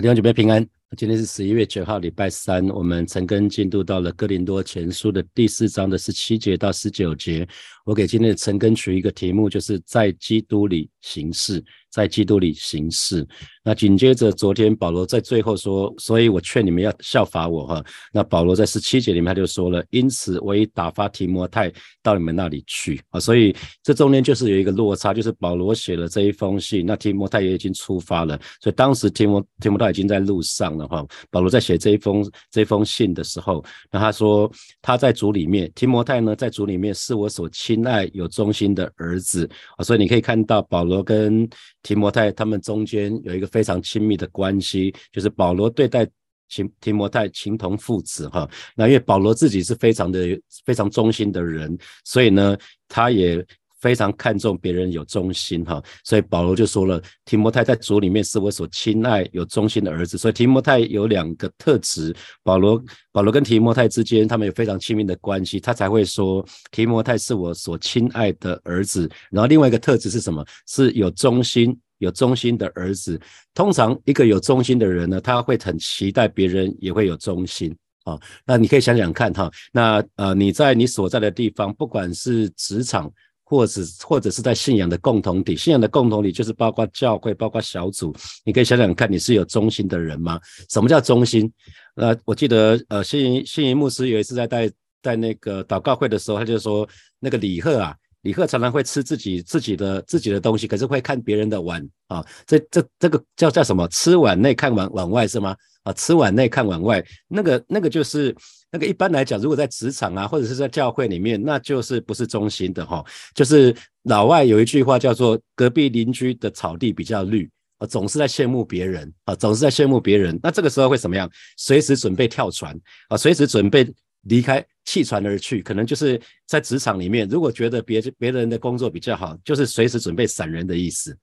弟兄姐妹平安。今天是十一月九号，礼拜三。我们陈根进度到了哥林多前书的第四章的十七节到十九节。我给今天的陈根取一个题目，就是在基督里行事。在基督里行事。那紧接着，昨天保罗在最后说：“所以我劝你们要效法我。”哈，那保罗在十七节里面他就说了：“因此我已打发提摩太到你们那里去。”啊，所以这中间就是有一个落差，就是保罗写了这一封信，那提摩太也已经出发了。所以当时提摩提摩太已经在路上了。哈，保罗在写这一封这封信的时候，那他说他在主里面，提摩太呢在主里面是我所亲爱有忠心的儿子。啊，所以你可以看到保罗跟提摩太他们中间有一个非常亲密的关系，就是保罗对待提提摩太情同父子哈。那因为保罗自己是非常的非常忠心的人，所以呢，他也。非常看重别人有忠心哈，所以保罗就说了，提摩太在主里面是我所亲爱有忠心的儿子。所以提摩太有两个特质，保罗保罗跟提摩太之间他们有非常亲密的关系，他才会说提摩太是我所亲爱的儿子。然后另外一个特质是什么？是有忠心有忠心的儿子。通常一个有忠心的人呢，他会很期待别人也会有忠心啊。那你可以想想看哈，那呃你在你所在的地方，不管是职场。或者或者是在信仰的共同体，信仰的共同体就是包括教会，包括小组。你可以想想看，你是有忠心的人吗？什么叫忠心？呃，我记得呃，信信营牧师有一次在带带那个祷告会的时候，他就说，那个李贺啊，李贺常常会吃自己自己的自己的东西，可是会看别人的碗啊。这这这个叫叫什么？吃碗内看碗碗外是吗？啊，吃碗内看碗外，那个那个就是。那个一般来讲，如果在职场啊，或者是在教会里面，那就是不是中心的哈。就是老外有一句话叫做“隔壁邻居的草地比较绿”，啊，总是在羡慕别人啊，总是在羡慕别人。那这个时候会怎么样？随时准备跳船啊，随时准备离开，弃船而去。可能就是在职场里面，如果觉得别别人的工作比较好，就是随时准备闪人的意思。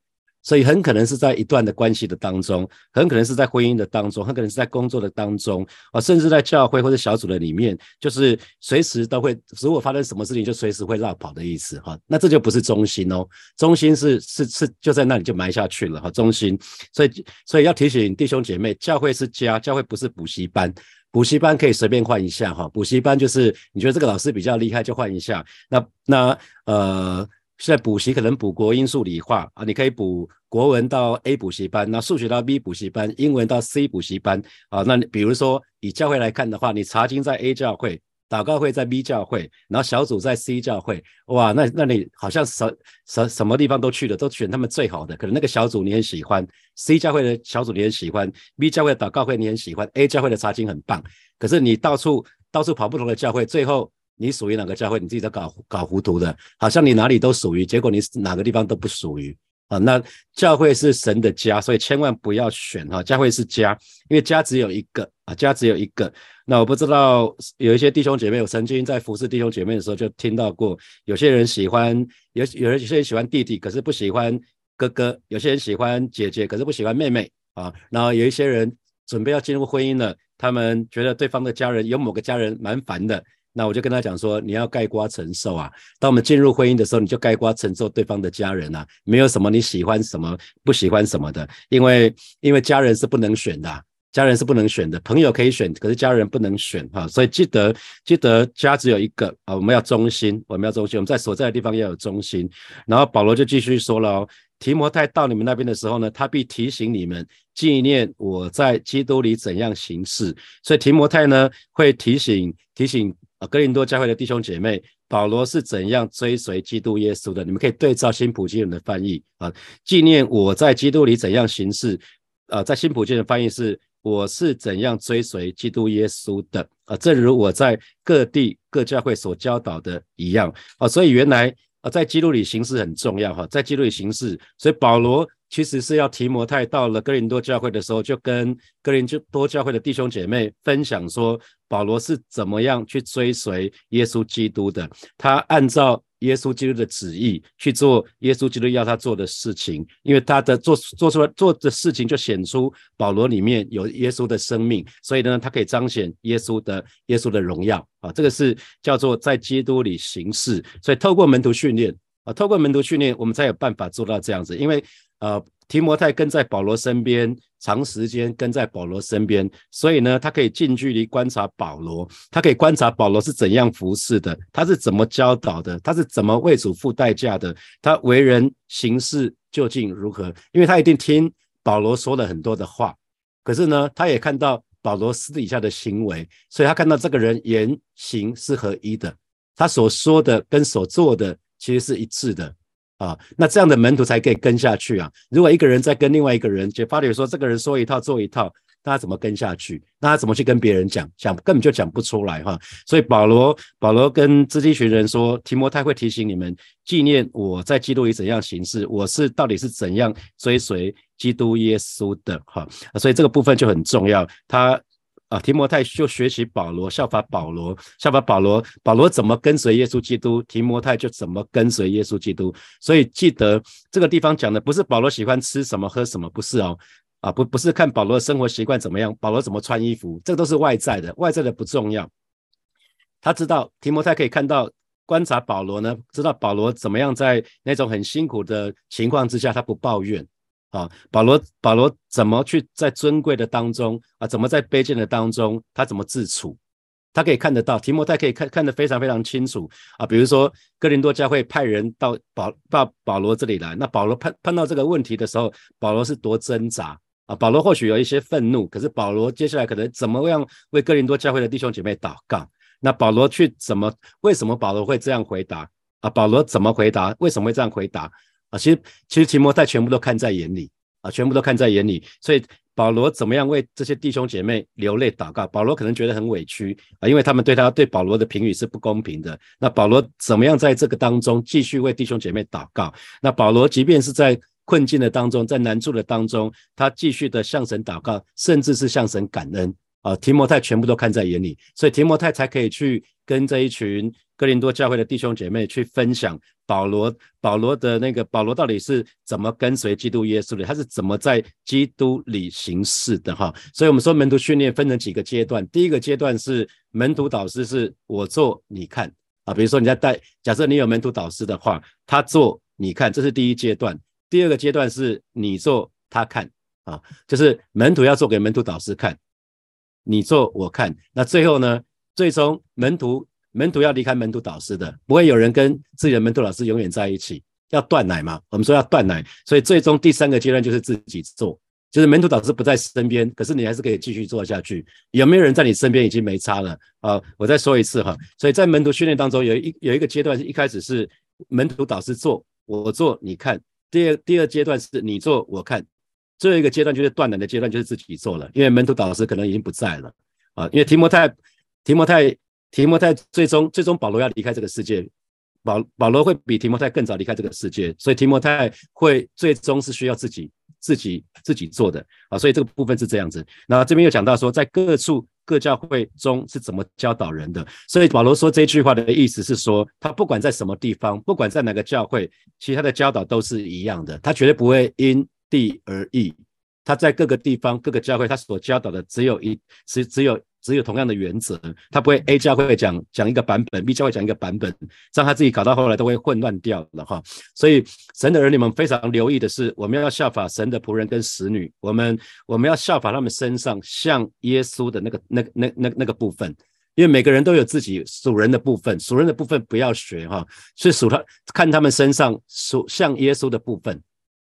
所以很可能是在一段的关系的当中，很可能是在婚姻的当中，很可能是在工作的当中啊，甚至在教会或者小组的里面，就是随时都会，如果发生什么事情，就随时会绕跑的意思哈。那这就不是中心哦，中心是是是就在那里就埋下去了哈。中心，所以所以要提醒弟兄姐妹，教会是家，教会不是补习班，补习班可以随便换一下哈。补习班就是你觉得这个老师比较厉害就换一下，那那呃。现在补习可能补国英数理化啊，你可以补国文到 A 补习班，那数学到 B 补习班，英文到 C 补习班啊。那你比如说以教会来看的话，你查经在 A 教会，祷告会在 B 教会，然后小组在 C 教会，哇，那那你好像什什什么地方都去了，都选他们最好的。可能那个小组你很喜欢，C 教会的小组你很喜欢，B 教会的祷告会你很喜欢，A 教会的查经很棒。可是你到处到处跑不同的教会，最后。你属于哪个教会？你自己在搞搞糊涂的，好像你哪里都属于，结果你哪个地方都不属于啊？那教会是神的家，所以千万不要选哈。教会是家，因为家只有一个啊，家只有一个。那我不知道有一些弟兄姐妹，我曾经在服侍弟兄姐妹的时候就听到过，有些人喜欢有有人有些人喜欢弟弟，可是不喜欢哥哥；有些人喜欢姐姐，可是不喜欢妹妹啊。然后有一些人准备要进入婚姻了，他们觉得对方的家人有某个家人蛮烦的。那我就跟他讲说，你要盖瓜承受啊。当我们进入婚姻的时候，你就盖瓜承受对方的家人啊，没有什么你喜欢什么不喜欢什么的，因为因为家人是不能选的，家人是不能选的，朋友可以选，可是家人不能选哈。所以记得记得家只有一个啊，我们要忠心，我们要忠心，我们在所在的地方要有忠心。然后保罗就继续说了哦，提摩太到你们那边的时候呢，他必提醒你们纪念我在基督里怎样行事。所以提摩太呢会提醒提醒。格，林多教会的弟兄姐妹，保罗是怎样追随基督耶稣的？你们可以对照新普京人的翻译啊，纪念我在基督里怎样行事。啊，在新普京的翻译是我是怎样追随基督耶稣的啊，正如我在各地各教会所教导的一样啊。所以原来啊，在基督里行事很重要哈，在基督里行事，所以保罗。其实是要提摩太到了哥林多教会的时候，就跟哥林多教会的弟兄姐妹分享说，保罗是怎么样去追随耶稣基督的。他按照耶稣基督的旨意去做耶稣基督要他做的事情，因为他的做做出来做的事情就显出保罗里面有耶稣的生命，所以呢，他可以彰显耶稣的耶稣的荣耀啊。这个是叫做在基督里行事。所以透过门徒训练啊，透过门徒训练，我们才有办法做到这样子，因为。呃，提摩太跟在保罗身边，长时间跟在保罗身边，所以呢，他可以近距离观察保罗，他可以观察保罗是怎样服侍的，他是怎么教导的，他是怎么为主付代价的，他为人行事究竟如何？因为他一定听保罗说了很多的话，可是呢，他也看到保罗私底下的行为，所以他看到这个人言行是合一的，他所说的跟所做的其实是一致的。啊，那这样的门徒才可以跟下去啊！如果一个人在跟另外一个人，就发觉说这个人说一套做一套，那他怎么跟下去？那他怎么去跟别人讲？讲根本就讲不出来哈！所以保罗，保罗跟这一群人说，提摩太会提醒你们纪念我在基督里怎样行事，我是到底是怎样追随基督耶稣的哈！所以这个部分就很重要，他。啊，提摩太就学习保罗，效法保罗，效法保罗。保罗怎么跟随耶稣基督，提摩太就怎么跟随耶稣基督。所以记得这个地方讲的不是保罗喜欢吃什么喝什么，不是哦。啊，不不是看保罗的生活习惯怎么样，保罗怎么穿衣服，这个都是外在的，外在的不重要。他知道提摩太可以看到观察保罗呢，知道保罗怎么样在那种很辛苦的情况之下，他不抱怨。啊，保罗，保罗怎么去在尊贵的当中啊？怎么在卑贱的当中，他怎么自处？他可以看得到，提摩太可以看看得非常非常清楚啊。比如说，哥林多教会派人到保到保罗这里来，那保罗碰碰到这个问题的时候，保罗是多挣扎啊。保罗或许有一些愤怒，可是保罗接下来可能怎么样为哥林多教会的弟兄姐妹祷告？那保罗去怎么？为什么保罗会这样回答啊？保罗怎么回答？为什么会这样回答？其实其实提摩太全部都看在眼里啊，全部都看在眼里。所以保罗怎么样为这些弟兄姐妹流泪祷告？保罗可能觉得很委屈啊，因为他们对他对保罗的评语是不公平的。那保罗怎么样在这个当中继续为弟兄姐妹祷告？那保罗即便是在困境的当中，在难处的当中，他继续的向神祷告，甚至是向神感恩啊。提摩太全部都看在眼里，所以提摩太才可以去跟这一群。哥林多教会的弟兄姐妹去分享保罗，保罗的那个保罗到底是怎么跟随基督耶稣的？他是怎么在基督里行事的？哈，所以我们说门徒训练分成几个阶段。第一个阶段是门徒导师，是我做你看啊。比如说你在带，假设你有门徒导师的话，他做你看，这是第一阶段。第二个阶段是你做他看啊，就是门徒要做给门徒导师看，你做我看。那最后呢，最终门徒。门徒要离开门徒导师的，不会有人跟自己的门徒老师永远在一起，要断奶嘛？我们说要断奶，所以最终第三个阶段就是自己做，就是门徒导师不在身边，可是你还是可以继续做下去。有没有人在你身边已经没差了啊？我再说一次哈，所以在门徒训练当中，有一有一个阶段是一开始是门徒导师做，我做你看；第二第二阶段是你做我看；最后一个阶段就是断奶的阶段，就是自己做了，因为门徒导师可能已经不在了啊。因为提摩太，提摩太。提摩太最终最终保罗要离开这个世界，保保罗会比提摩太更早离开这个世界，所以提摩太会最终是需要自己自己自己做的啊，所以这个部分是这样子。那这边又讲到说，在各处各教会中是怎么教导人的，所以保罗说这句话的意思是说，他不管在什么地方，不管在哪个教会，其他的教导都是一样的，他绝对不会因地而异。他在各个地方各个教会，他所教导的只有一只只有。只有同样的原则，他不会 A 教会讲讲一个版本，B 教会讲一个版本，这样他自己搞到后来都会混乱掉了哈。所以神的儿女们非常留意的是，我们要效法神的仆人跟使女，我们我们要效法他们身上像耶稣的那个那那那那个部分，因为每个人都有自己属人的部分，属人的部分不要学哈，是属他看他们身上属像耶稣的部分。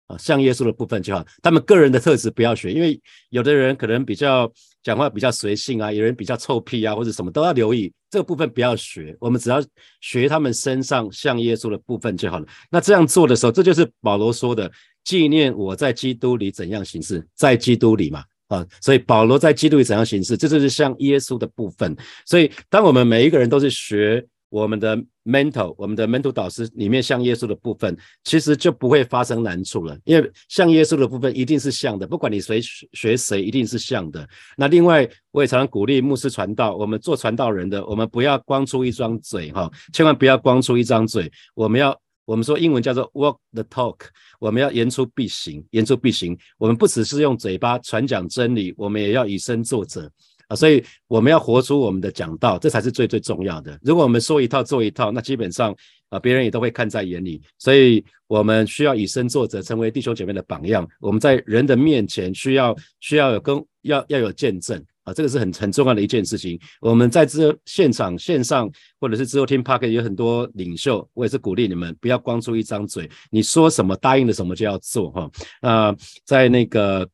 啊，像耶稣的部分就好，他们个人的特质不要学，因为有的人可能比较讲话比较随性啊，有人比较臭屁啊，或者什么都要留意这个部分不要学，我们只要学他们身上像耶稣的部分就好了。那这样做的时候，这就是保罗说的纪念我在基督里怎样行事，在基督里嘛，啊，所以保罗在基督里怎样行事，这就是像耶稣的部分。所以当我们每一个人都是学。我们的 mental，我们的 mental 导师里面像耶稣的部分，其实就不会发生难处了，因为像耶稣的部分一定是像的，不管你谁学谁，一定是像的。那另外，我也常常鼓励牧师传道，我们做传道人的，我们不要光出一张嘴哈，千万不要光出一张嘴，我们要我们说英文叫做 walk the talk，我们要言出必行，言出必行。我们不只是用嘴巴传讲真理，我们也要以身作则。啊，所以我们要活出我们的讲道，这才是最最重要的。如果我们说一套做一套，那基本上啊，别人也都会看在眼里。所以我们需要以身作则，成为弟兄姐妹的榜样。我们在人的面前需要需要有跟要要有见证啊，这个是很很重要的一件事情。我们在这现场线上或者是之后听 Park 有很多领袖，我也是鼓励你们不要光出一张嘴，你说什么答应了什么就要做哈。那在那个。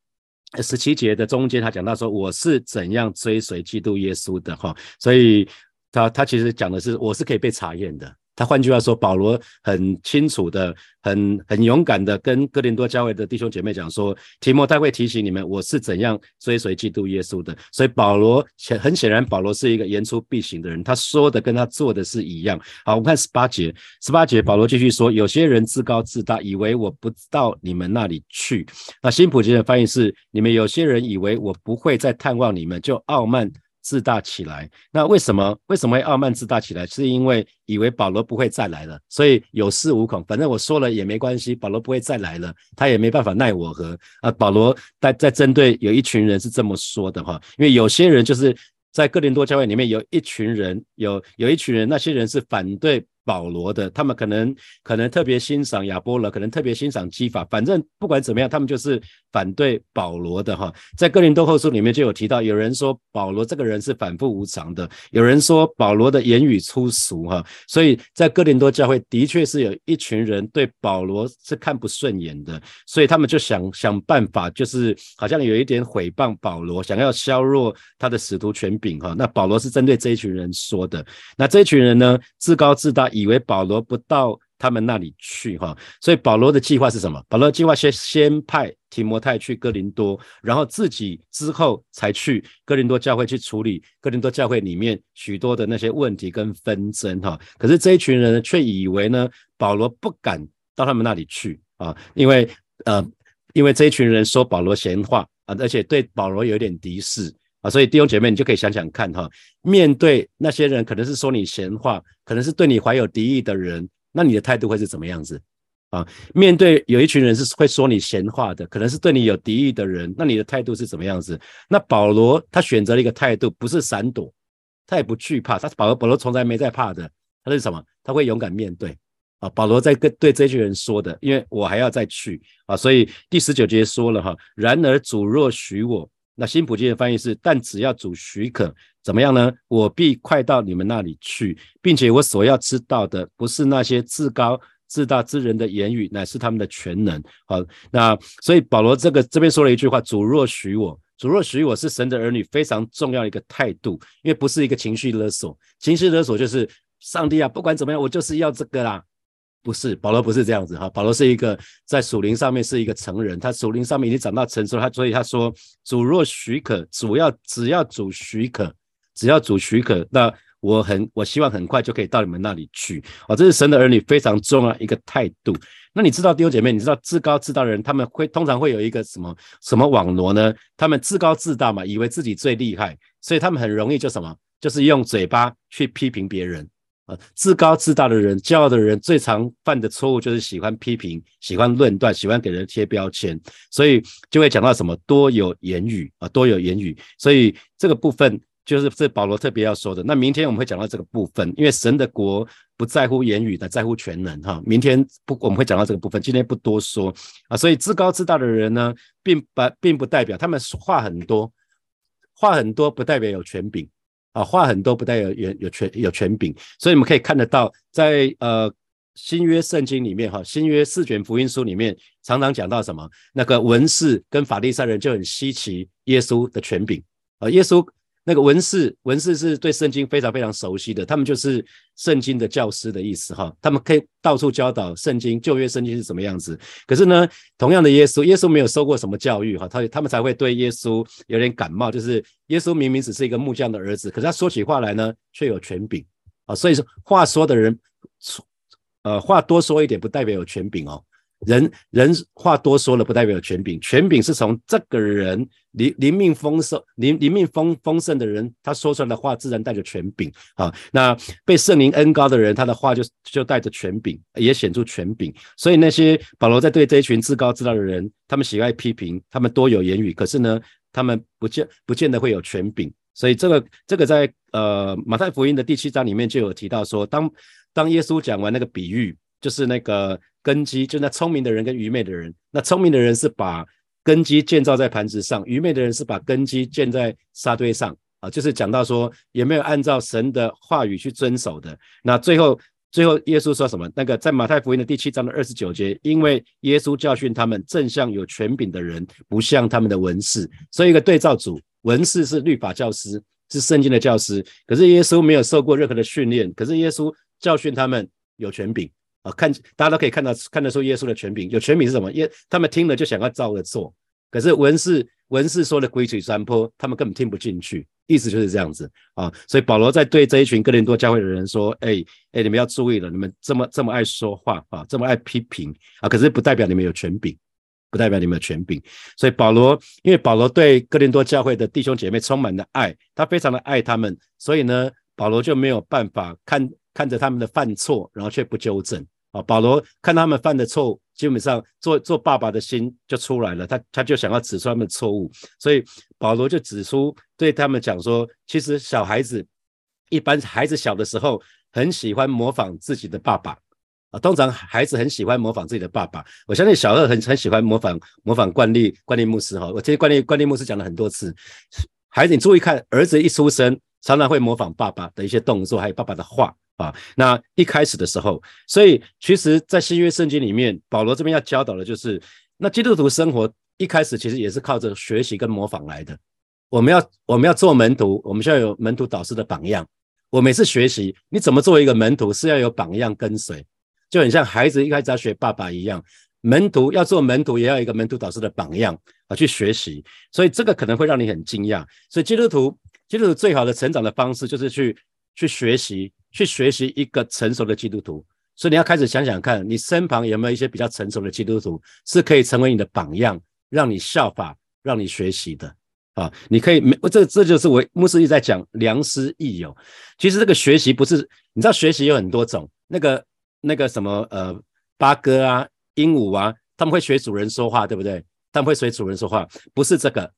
十七节的中间，他讲到说我是怎样追随基督耶稣的哈，所以他他其实讲的是我是可以被查验的。他换句话说，保罗很清楚的、很很勇敢的跟哥林多教会的弟兄姐妹讲说，提摩太会提醒你们，我是怎样追随基督耶稣的。所以保罗显很显然，保罗是一个言出必行的人，他说的跟他做的是一样。好，我们看十八节，十八节保罗继续说，有些人自高自大，以为我不到你们那里去。那新普京的翻译是，你们有些人以为我不会再探望你们，就傲慢。自大起来，那为什么为什么会傲慢自大起来？是因为以为保罗不会再来了，所以有恃无恐。反正我说了也没关系，保罗不会再来了，他也没办法奈我何啊。保罗在在针对有一群人是这么说的哈，因为有些人就是在哥林多教会里面有一群人，有有一群人，那些人是反对。保罗的，他们可能可能特别欣赏亚波罗，可能特别欣赏基法，反正不管怎么样，他们就是反对保罗的哈。在哥林多后书里面就有提到，有人说保罗这个人是反复无常的，有人说保罗的言语粗俗哈。所以在哥林多教会的确是有一群人对保罗是看不顺眼的，所以他们就想想办法，就是好像有一点毁谤保罗，想要削弱他的使徒权柄哈。那保罗是针对这一群人说的，那这一群人呢，自高自大。以为保罗不到他们那里去哈，所以保罗的计划是什么？保罗计划先先派提摩太去哥林多，然后自己之后才去哥林多教会去处理哥林多教会里面许多的那些问题跟纷争哈。可是这一群人却以为呢，保罗不敢到他们那里去啊，因为呃，因为这一群人说保罗闲话啊，而且对保罗有点敌视。啊，所以弟兄姐妹，你就可以想想看哈，面对那些人可能是说你闲话，可能是对你怀有敌意的人，那你的态度会是怎么样子？啊，面对有一群人是会说你闲话的，可能是对你有敌意的人，那你的态度是怎么样子？那保罗他选择了一个态度，不是闪躲，他也不惧怕，他保罗保罗从来没在怕的，他是什么？他会勇敢面对。啊，保罗在跟对这群人说的，因为我还要再去啊，所以第十九节说了哈，然而主若许我。那新普京的翻译是：但只要主许可，怎么样呢？我必快到你们那里去，并且我所要知道的，不是那些自高自大之人的言语，乃是他们的全能。好，那所以保罗这个这边说了一句话：主若许我，主若许我是神的儿女非常重要的一个态度，因为不是一个情绪勒索，情绪勒索就是上帝啊，不管怎么样，我就是要这个啦。不是保罗，不是这样子哈。保罗是一个在属灵上面是一个成人，他属灵上面已经长到成熟，他所以他说主若许可，主要只要主许可，只要主许可，那我很我希望很快就可以到你们那里去啊。这是神的儿女非常重要一个态度。那你知道弟兄姐妹，你知道自高自大的人他们会通常会有一个什么什么网罗呢？他们自高自大嘛，以为自己最厉害，所以他们很容易就什么，就是用嘴巴去批评别人。自高自大的人、骄傲的人，最常犯的错误就是喜欢批评、喜欢论断、喜欢给人贴标签，所以就会讲到什么多有言语啊，多有言语。所以这个部分就是这保罗特别要说的。那明天我们会讲到这个部分，因为神的国不在乎言语的，在乎全能哈。明天不我们会讲到这个部分，今天不多说啊。所以自高自大的人呢，并不并不代表他们话很多，话很多不代表有权柄。啊，话很多不带有有有权有权柄，所以你们可以看得到，在呃新约圣经里面哈，新约四卷福音书里面常常讲到什么？那个文士跟法利赛人就很稀奇耶稣的权柄啊，耶稣。那个文士，文士是对圣经非常非常熟悉的，他们就是圣经的教师的意思哈。他们可以到处教导圣经，旧约圣经是什么样子。可是呢，同样的耶稣，耶稣没有受过什么教育哈，他他们才会对耶稣有点感冒。就是耶稣明明只是一个木匠的儿子，可是他说起话来呢，却有权柄啊。所以说，话说的人，呃，话多说一点不代表有权柄哦。人人话多说了不代表有权柄，权柄是从这个人灵灵命丰盛、灵灵命丰丰盛的人，他说出来的话自然带着权柄啊。那被圣灵恩高的人，他的话就就带着权柄，也显出权柄。所以那些保罗在对这一群自高自大的人，他们喜爱批评，他们多有言语，可是呢，他们不见不见得会有权柄。所以这个这个在呃马太福音的第七章里面就有提到说，当当耶稣讲完那个比喻，就是那个根基，就那聪明的人跟愚昧的人，那聪明的人是把根基建造在盘子上，愚昧的人是把根基建在沙堆上啊，就是讲到说有没有按照神的话语去遵守的。那最后最后耶稣说什么？那个在马太福音的第七章的二十九节，因为耶稣教训他们，正像有权柄的人，不像他们的文士。所以一个对照组，文士是律法教师，是圣经的教师，可是耶稣没有受过任何的训练，可是耶稣教训他们有权柄。啊，看大家都可以看到看得出耶稣的权柄，有权柄是什么？耶他们听了就想要照着做，可是文士文士说的鬼水山坡，他们根本听不进去，意思就是这样子啊。所以保罗在对这一群哥林多教会的人说：“哎哎，你们要注意了，你们这么这么爱说话啊，这么爱批评啊，可是不代表你们有权柄，不代表你们有权柄。所以保罗因为保罗对哥林多教会的弟兄姐妹充满了爱，他非常的爱他们，所以呢，保罗就没有办法看。”看着他们的犯错，然后却不纠正啊！保罗看他们犯的错误，基本上做做爸爸的心就出来了，他他就想要指出他们的错误，所以保罗就指出对他们讲说，其实小孩子一般孩子小的时候很喜欢模仿自己的爸爸啊，通常孩子很喜欢模仿自己的爸爸。我相信小二很很喜欢模仿模仿惯例惯例牧师哈，我听惯例惯例牧师讲了很多次，孩子你注意看，儿子一出生常常会模仿爸爸的一些动作，还有爸爸的话。啊，那一开始的时候，所以其实，在新约圣经里面，保罗这边要教导的就是，那基督徒生活一开始其实也是靠着学习跟模仿来的。我们要我们要做门徒，我们需要有门徒导师的榜样。我每次学习，你怎么做一个门徒，是要有榜样跟随，就很像孩子一开始要学爸爸一样。门徒要做门徒，也要一个门徒导师的榜样啊，去学习。所以这个可能会让你很惊讶。所以基督徒，基督徒最好的成长的方式就是去去学习。去学习一个成熟的基督徒，所以你要开始想想看，你身旁有没有一些比较成熟的基督徒，是可以成为你的榜样，让你效法，让你学习的啊！你可以没这这就是我牧师一直在讲良师益友。其实这个学习不是，你知道学习有很多种，那个那个什么呃八哥啊、鹦鹉啊，他们会学主人说话，对不对？他们会学主人说话，不是这个。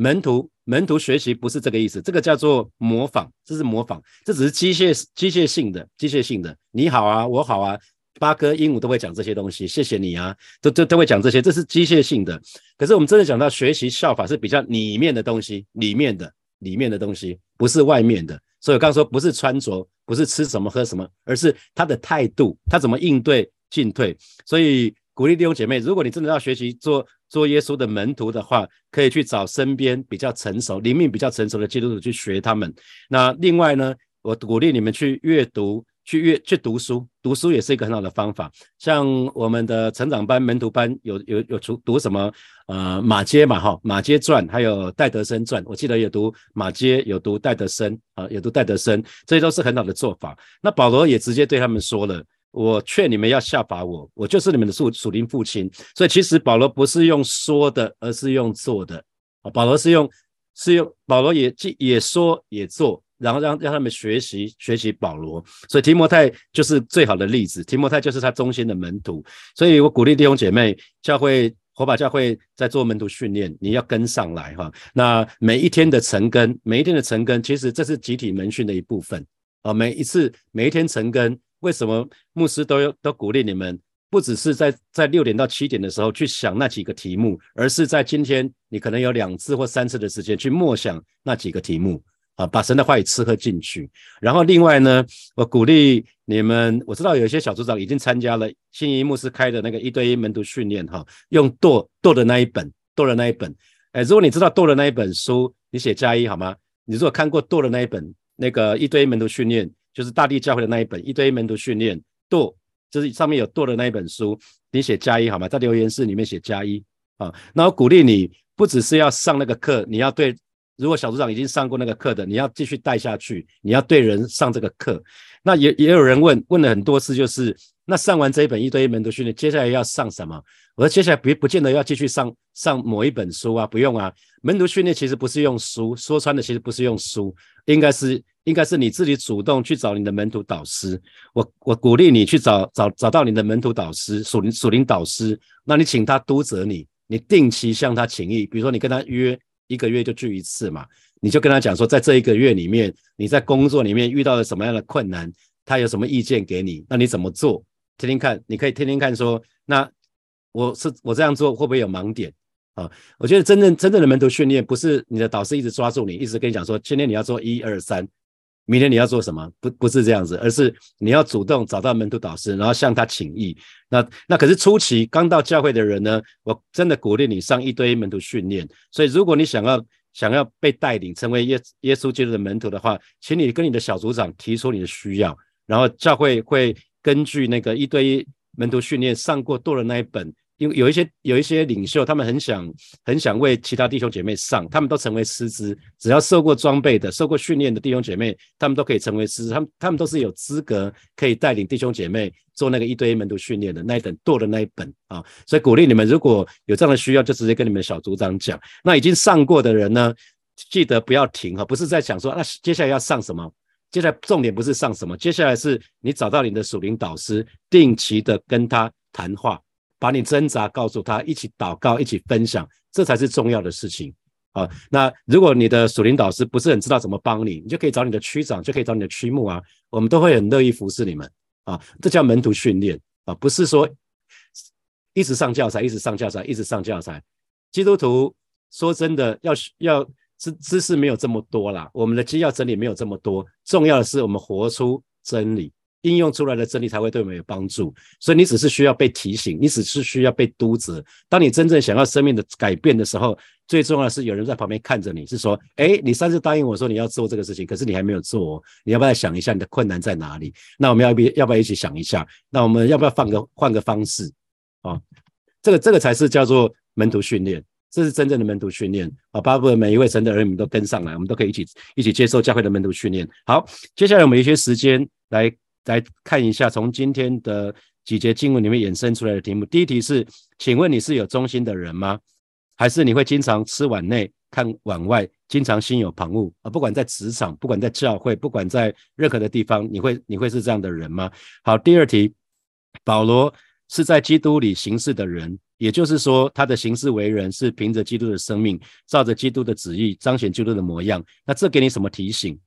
门徒门徒学习不是这个意思，这个叫做模仿，这是模仿，这只是机械机械性的机械性的。你好啊，我好啊，八哥鹦鹉都会讲这些东西，谢谢你啊，都都都会讲这些，这是机械性的。可是我们真的讲到学习效法是比较里面的东西，里面的里面的东西，不是外面的。所以我刚说不是穿着，不是吃什么喝什么，而是他的态度，他怎么应对进退。所以鼓励弟兄姐妹，如果你真的要学习做。做耶稣的门徒的话，可以去找身边比较成熟、灵命比较成熟的基督徒去学他们。那另外呢，我鼓励你们去阅读、去阅、去读书，读书也是一个很好的方法。像我们的成长班、门徒班有有有读读什么？呃，马街嘛，哈，马街传，还有戴德生传。我记得有读马街，有读戴德生啊，有读戴德生，这些都是很好的做法。那保罗也直接对他们说了。我劝你们要效法我，我就是你们的属属灵父亲。所以其实保罗不是用说的，而是用做的啊。保罗是用是用保罗也既也说也做，然后让让他们学习学习保罗。所以提摩太就是最好的例子，提摩太就是他忠心的门徒。所以我鼓励弟兄姐妹，教会火把教会在做门徒训练，你要跟上来哈。那每一天的成根，每一天的成根，其实这是集体门训的一部分啊。每一次每一天成根。为什么牧师都都鼓励你们，不只是在在六点到七点的时候去想那几个题目，而是在今天你可能有两次或三次的时间去默想那几个题目啊，把神的话语吃喝进去。然后另外呢，我鼓励你们，我知道有些小组长已经参加了新一牧师开的那个一对一门徒训练哈，用剁剁的那一本剁的那一本，哎，如果你知道剁的那一本书，你写加一好吗？你如果看过剁的那一本那个一对一门徒训练。就是大地教会的那一本一堆门徒训练剁，就是上面有剁的那一本书，你写加一好吗？在留言室里面写加一啊。那我鼓励你，不只是要上那个课，你要对，如果小组长已经上过那个课的，你要继续带下去，你要对人上这个课。那也也有人问，问了很多次，就是那上完这一本一堆门徒训练，接下来要上什么？我说接下来不不见得要继续上上某一本书啊，不用啊。门徒训练其实不是用书，说穿的其实不是用书，应该是。应该是你自己主动去找你的门徒导师，我我鼓励你去找找找到你的门徒导师属灵属灵导师，那你请他督责你，你定期向他请益，比如说你跟他约一个月就聚一次嘛，你就跟他讲说，在这一个月里面，你在工作里面遇到了什么样的困难，他有什么意见给你，那你怎么做？听听看，你可以听听看说，那我是我这样做会不会有盲点啊？我觉得真正真正的门徒训练，不是你的导师一直抓住你，一直跟你讲说，今天你要做一二三。明天你要做什么？不不是这样子，而是你要主动找到门徒导师，然后向他请意。那那可是初期刚到教会的人呢，我真的鼓励你上一堆门徒训练。所以如果你想要想要被带领成为耶耶稣基督的门徒的话，请你跟你的小组长提出你的需要，然后教会会根据那个一堆门徒训练上过多的那一本。因为有一些有一些领袖，他们很想很想为其他弟兄姐妹上，他们都成为师资，只要受过装备的、受过训练的弟兄姐妹，他们都可以成为师资，他们他们都是有资格可以带领弟兄姐妹做那个一堆门徒训练的那一等舵的那一本啊。所以鼓励你们，如果有这样的需要，就直接跟你们小组长讲。那已经上过的人呢，记得不要停哈，不是在想说那接下来要上什么，接下来重点不是上什么，接下来是你找到你的属灵导师，定期的跟他谈话。把你挣扎告诉他，一起祷告，一起分享，这才是重要的事情啊。那如果你的属灵导师不是很知道怎么帮你，你就可以找你的区长，就可以找你的区牧啊，我们都会很乐意服侍你们啊。这叫门徒训练啊，不是说一直上教材，一直上教材，一直上教材。基督徒说真的，要要知知识没有这么多啦，我们的基要真理没有这么多，重要的是我们活出真理。应用出来的真理才会对我们有帮助，所以你只是需要被提醒，你只是需要被督责。当你真正想要生命的改变的时候，最重要的是有人在旁边看着你，是说：哎，你上次答应我说你要做这个事情，可是你还没有做，哦你要不要想一下你的困难在哪里？那我们要不要要不要一起想一下？那我们要不要换个换个方式？哦，这个这个才是叫做门徒训练，这是真正的门徒训练啊！巴不得每一位神的儿女都跟上来，我们都可以一起一起接受教会的门徒训练。好，接下来我们一些时间来。来看一下从今天的几节经文里面衍生出来的题目。第一题是：请问你是有忠心的人吗？还是你会经常吃碗内看碗外，经常心有旁骛啊？不管在职场，不管在教会，不管在任何的地方，你会你会是这样的人吗？好，第二题，保罗是在基督里行事的人，也就是说他的行事为人是凭着基督的生命，照着基督的旨意彰显基督的模样。那这给你什么提醒？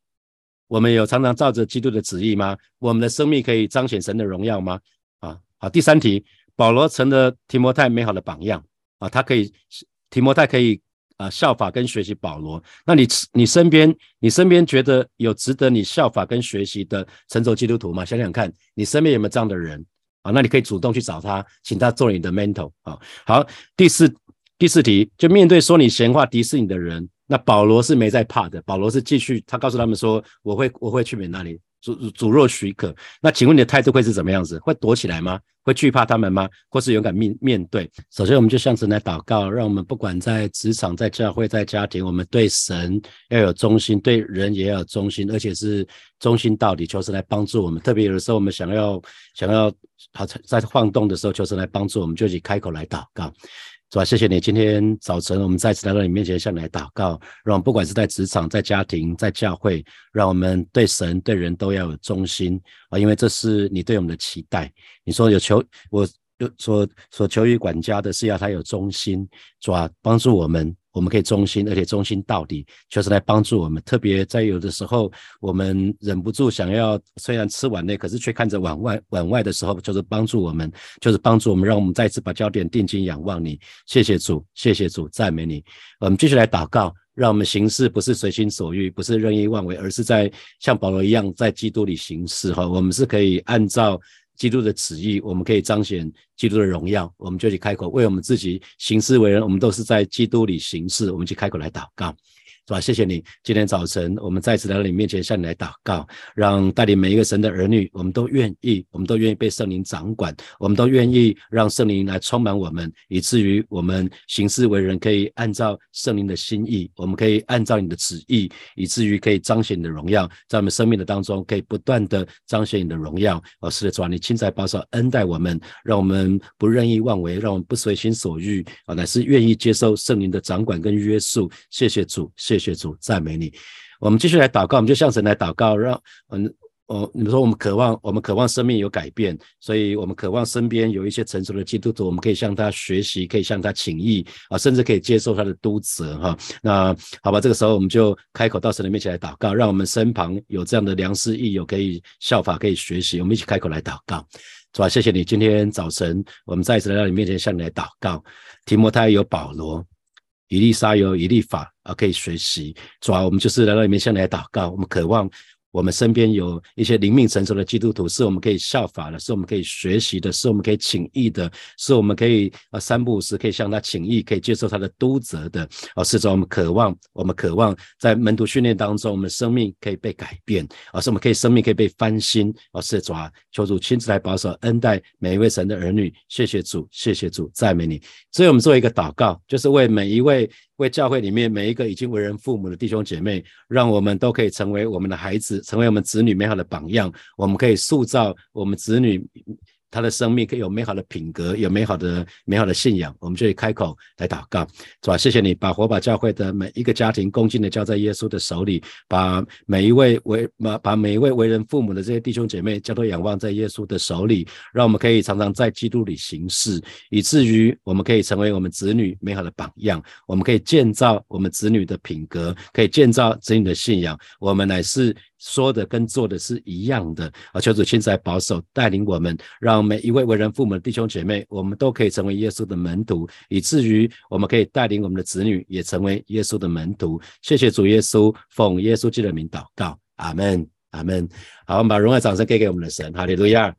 我们有常常照着基督的旨意吗？我们的生命可以彰显神的荣耀吗？啊，好，第三题，保罗成了提摩太美好的榜样啊，他可以，提摩太可以啊效法跟学习保罗。那你你身边你身边觉得有值得你效法跟学习的成熟基督徒吗？想想看你身边有没有这样的人啊？那你可以主动去找他，请他做你的 mentor 啊。好，第四第四题，就面对说你闲话敌视你的人。那保罗是没在怕的，保罗是继续，他告诉他们说：“我会，我会去你那里，主主若许可。”那请问你的态度会是怎么样子？会躲起来吗？会惧怕他们吗？或是勇敢面面对？首先，我们就向神来祷告，让我们不管在职场、在教会、在家庭，我们对神要有忠心，对人也要有忠心，而且是忠心到底。求神来帮助我们。特别有的时候，我们想要想要好在晃动的时候，求神来帮助我们，就去开口来祷告。是吧？谢谢你，今天早晨我们再次来到你面前向你来祷告，让我们不管是在职场、在家庭、在教会，让我们对神、对人都要有忠心啊，因为这是你对我们的期待。你说有求，我有所所求于管家的是要他有忠心，是吧？帮助我们。我们可以忠心，而且忠心到底，就是来帮助我们。特别在有的时候，我们忍不住想要，虽然吃碗内，可是却看着碗外，碗外的时候，就是帮助我们，就是帮助我们，让我们再次把焦点定睛仰望你。谢谢主，谢谢主，赞美你。我们继续来祷告，让我们行事不是随心所欲，不是任意妄为，而是在像保罗一样，在基督里行事。哈，我们是可以按照。基督的旨意，我们可以彰显基督的荣耀，我们就去开口为我们自己行事为人，我们都是在基督里行事，我们去开口来祷告。是吧？谢谢你，今天早晨我们再次来到你面前，向你来祷告，让带领每一个神的儿女，我们都愿意，我们都愿意被圣灵掌管，我们都愿意让圣灵来充满我们，以至于我们行事为人可以按照圣灵的心意，我们可以按照你的旨意，以至于可以彰显你的荣耀，在我们生命的当中可以不断的彰显你的荣耀。哦，是的，主啊，你亲自保守恩待我们，让我们不任意妄为，让我们不随心所欲，啊，乃是愿意接受圣灵的掌管跟约束。谢谢主，谢。谢谢主，赞美你。我们继续来祷告，我们就向神来祷告，让嗯，哦，你们说我们渴望，我们渴望生命有改变，所以我们渴望身边有一些成熟的基督徒，我们可以向他学习，可以向他请益啊，甚至可以接受他的督责哈。那好吧，这个时候我们就开口到神的面前来祷告，让我们身旁有这样的良师益友可以效法，可以学习，我们一起开口来祷告。主啊，谢谢你，今天早晨我们再一次来到你面前向你来祷告。提摩太有保罗，一粒沙有一粒法啊，可以学习。主啊，我们就是来到里面向你来祷告，我们渴望。我们身边有一些灵命成熟的基督徒，是我们可以效法的，是我们可以学习的，是我们可以请益的，是我们可以啊三不五时可以向他请益，可以接受他的督责的。啊，是说我们渴望，我们渴望在门徒训练当中，我们的生命可以被改变，而是我们可以生命可以被翻新。啊，是主啊，求主亲自来保守恩待每一位神的儿女。谢谢主，谢谢主，赞美你。所以我们做一个祷告，就是为每一位。为教会里面每一个已经为人父母的弟兄姐妹，让我们都可以成为我们的孩子，成为我们子女美好的榜样。我们可以塑造我们子女。他的生命可以有美好的品格，有美好的美好的信仰，我们就以开口来祷告，是吧？谢谢你把火把教会的每一个家庭恭敬的交在耶稣的手里，把每一位为把把每一位为人父母的这些弟兄姐妹交托仰望在耶稣的手里，让我们可以常常在基督里行事，以至于我们可以成为我们子女美好的榜样，我们可以建造我们子女的品格，可以建造子女的信仰，我们乃是。说的跟做的是一样的啊！求主亲自来保守带领我们，让每一位为人父母的弟兄姐妹，我们都可以成为耶稣的门徒，以至于我们可以带领我们的子女也成为耶稣的门徒。谢谢主耶稣，奉耶稣基督的名祷告，阿门，阿门。好，我们把荣耀掌声给给我们的神，哈利路亚。